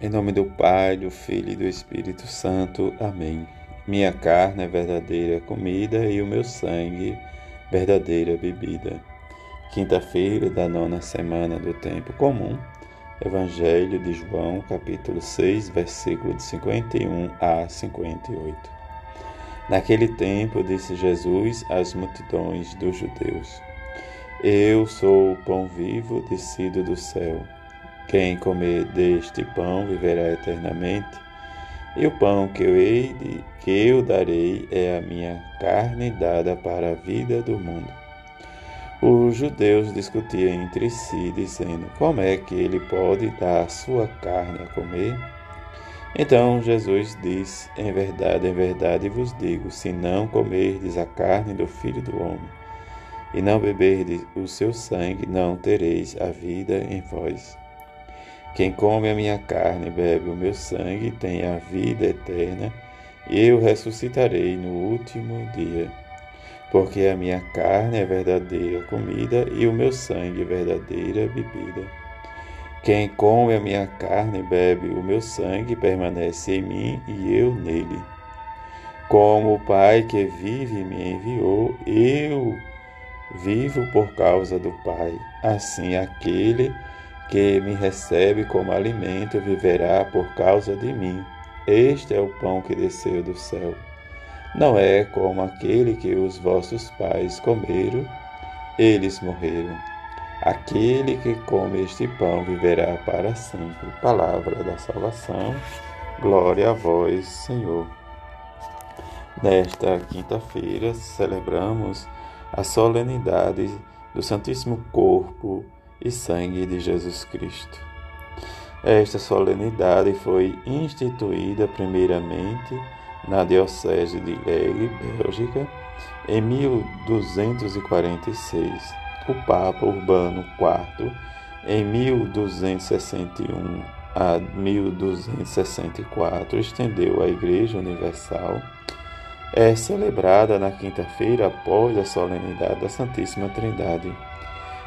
Em nome do Pai, do Filho e do Espírito Santo. Amém. Minha carne é verdadeira comida e o meu sangue verdadeira bebida. Quinta-feira da nona semana do tempo comum. Evangelho de João, capítulo 6, versículo de 51 a 58. Naquele tempo disse Jesus às multidões dos judeus: Eu sou o pão vivo descido do céu. Quem comer deste pão viverá eternamente. E o pão que eu, hei de, que eu darei é a minha carne dada para a vida do mundo. Os judeus discutiam entre si, dizendo: Como é que ele pode dar sua carne a comer? Então Jesus disse: Em verdade, em verdade vos digo: se não comerdes a carne do filho do homem e não beberdes o seu sangue, não tereis a vida em vós. Quem come a minha carne e bebe o meu sangue tem a vida eterna, e eu ressuscitarei no último dia. Porque a minha carne é verdadeira comida e o meu sangue é verdadeira bebida. Quem come a minha carne e bebe o meu sangue permanece em mim e eu nele. Como o Pai que vive me enviou, eu vivo por causa do Pai. Assim aquele que que me recebe como alimento viverá por causa de mim. Este é o pão que desceu do céu. Não é como aquele que os vossos pais comeram, eles morreram. Aquele que come este pão viverá para sempre. Palavra da salvação. Glória a vós, Senhor. Nesta quinta-feira celebramos a solenidade do Santíssimo Corpo e sangue de Jesus Cristo. Esta solenidade foi instituída primeiramente na Diocese de Liege, Bélgica, em 1246. O Papa Urbano IV, em 1261 a 1264, estendeu a Igreja Universal. É celebrada na quinta-feira após a solenidade da Santíssima Trindade.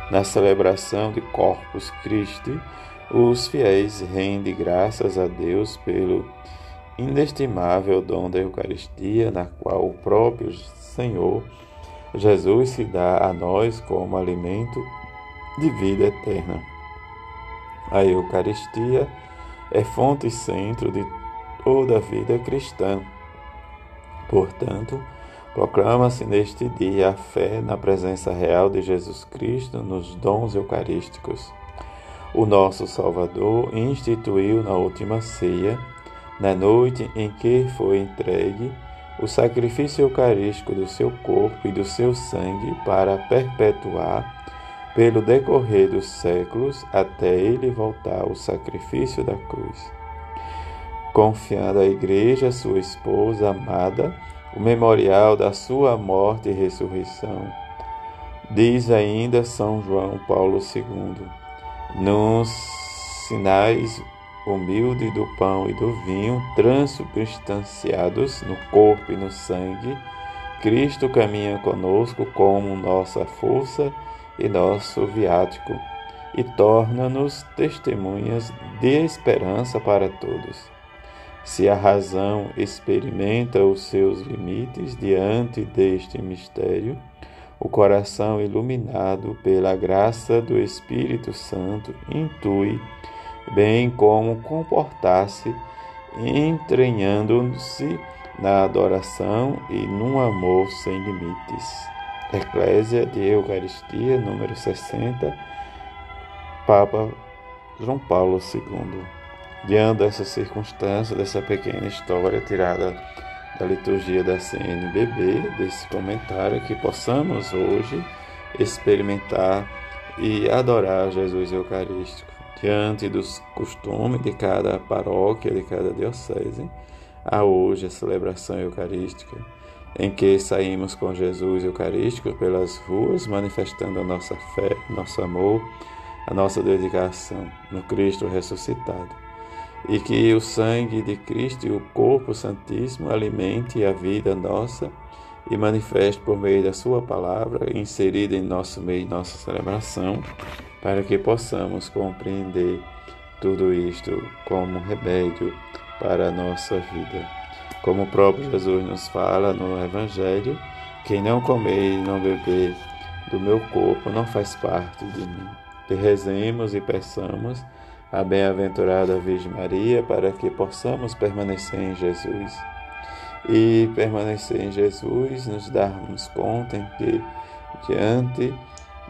Na celebração de Corpus Christi, os fiéis rendem graças a Deus pelo inestimável dom da Eucaristia, na qual o próprio Senhor Jesus se dá a nós como alimento de vida eterna. A Eucaristia é fonte e centro de toda a vida cristã. Portanto, Proclama-se neste dia a fé na presença real de Jesus Cristo nos dons eucarísticos. O nosso Salvador instituiu na última ceia, na noite em que foi entregue, o sacrifício eucarístico do seu corpo e do seu sangue para perpetuar, pelo decorrer dos séculos, até ele voltar ao sacrifício da cruz. Confiando à Igreja, sua esposa amada, o memorial da sua morte e ressurreição. Diz ainda São João Paulo II: Nos sinais humildes do pão e do vinho, transubstanciados no corpo e no sangue, Cristo caminha conosco como nossa força e nosso viático, e torna-nos testemunhas de esperança para todos. Se a razão experimenta os seus limites diante deste mistério, o coração iluminado pela graça do Espírito Santo intui bem como comportar-se, entranhando-se na adoração e num amor sem limites. Eclésia de Eucaristia, número 60, Papa João Paulo II. Diante dessa circunstância, dessa pequena história tirada da liturgia da CNBB, desse comentário, que possamos hoje experimentar e adorar Jesus Eucarístico diante dos costumes de cada paróquia, de cada diocese. Há hoje a celebração eucarística, em que saímos com Jesus Eucarístico pelas ruas, manifestando a nossa fé, nosso amor, a nossa dedicação no Cristo ressuscitado e que o sangue de Cristo e o corpo santíssimo alimente a vida nossa e manifeste por meio da sua palavra inserida em nosso meio, nossa celebração, para que possamos compreender tudo isto como remédio para a nossa vida. Como o próprio Jesus nos fala no Evangelho, quem não comer e não beber do meu corpo não faz parte de mim. Que rezemos e peçamos a bem-aventurada Virgem Maria para que possamos permanecer em Jesus. E permanecer em Jesus, nos darmos conta em que, diante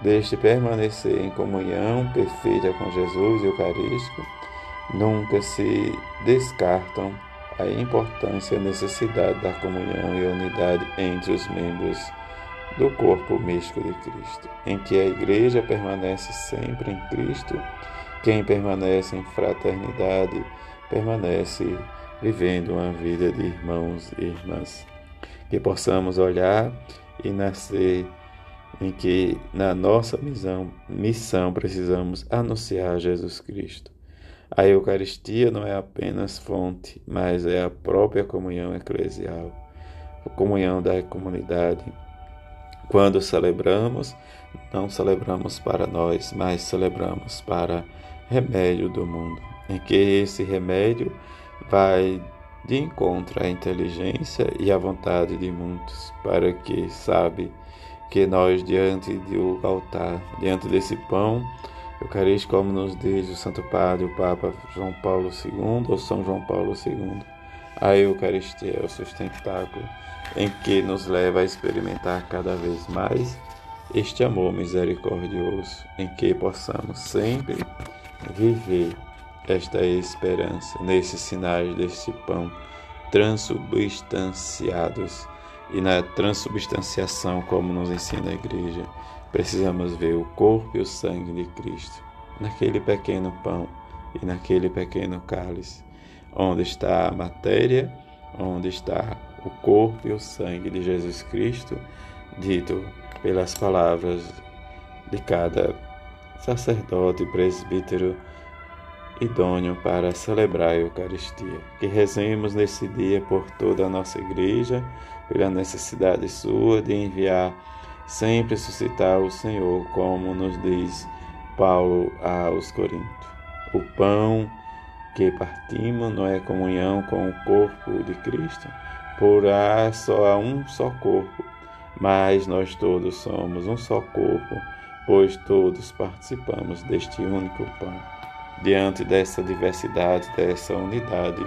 deste permanecer em comunhão perfeita com Jesus e Eucarístico, nunca se descartam a importância e a necessidade da comunhão e unidade entre os membros do corpo místico de Cristo, em que a Igreja permanece sempre em Cristo, quem permanece em fraternidade permanece vivendo uma vida de irmãos e irmãs. Que possamos olhar e nascer em que na nossa missão, missão precisamos anunciar Jesus Cristo. A Eucaristia não é apenas fonte, mas é a própria comunhão eclesial, a comunhão da comunidade. Quando celebramos, não celebramos para nós, mas celebramos para remédio do mundo, em que esse remédio vai de encontro à inteligência e à vontade de muitos, para que sabe que nós diante do altar, diante desse pão, Eucarístico, como nos diz o Santo Padre, o Papa João Paulo II, ou São João Paulo II, a Eucaristia é o sustentáculo em que nos leva a experimentar cada vez mais este amor misericordioso, em que possamos sempre viver esta esperança nesses sinais deste pão transubstanciados. E na transubstanciação, como nos ensina a Igreja Precisamos ver o corpo e o sangue de Cristo naquele pequeno pão e naquele pequeno cálice, onde está a matéria, onde está o corpo e o sangue de Jesus Cristo, dito pelas palavras de cada sacerdote presbítero idôneo para celebrar a Eucaristia. Que rezemos nesse dia por toda a nossa igreja, pela necessidade sua de enviar sempre suscitar o Senhor, como nos diz Paulo aos Coríntios. O pão que partimos não é comunhão com o corpo de Cristo, por há só um só corpo, mas nós todos somos um só corpo, pois todos participamos deste único pão. Diante dessa diversidade, dessa unidade,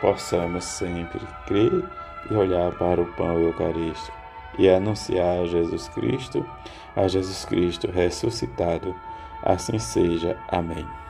possamos sempre crer e olhar para o pão eucarístico e anunciar a Jesus Cristo, a Jesus Cristo ressuscitado. Assim seja. Amém.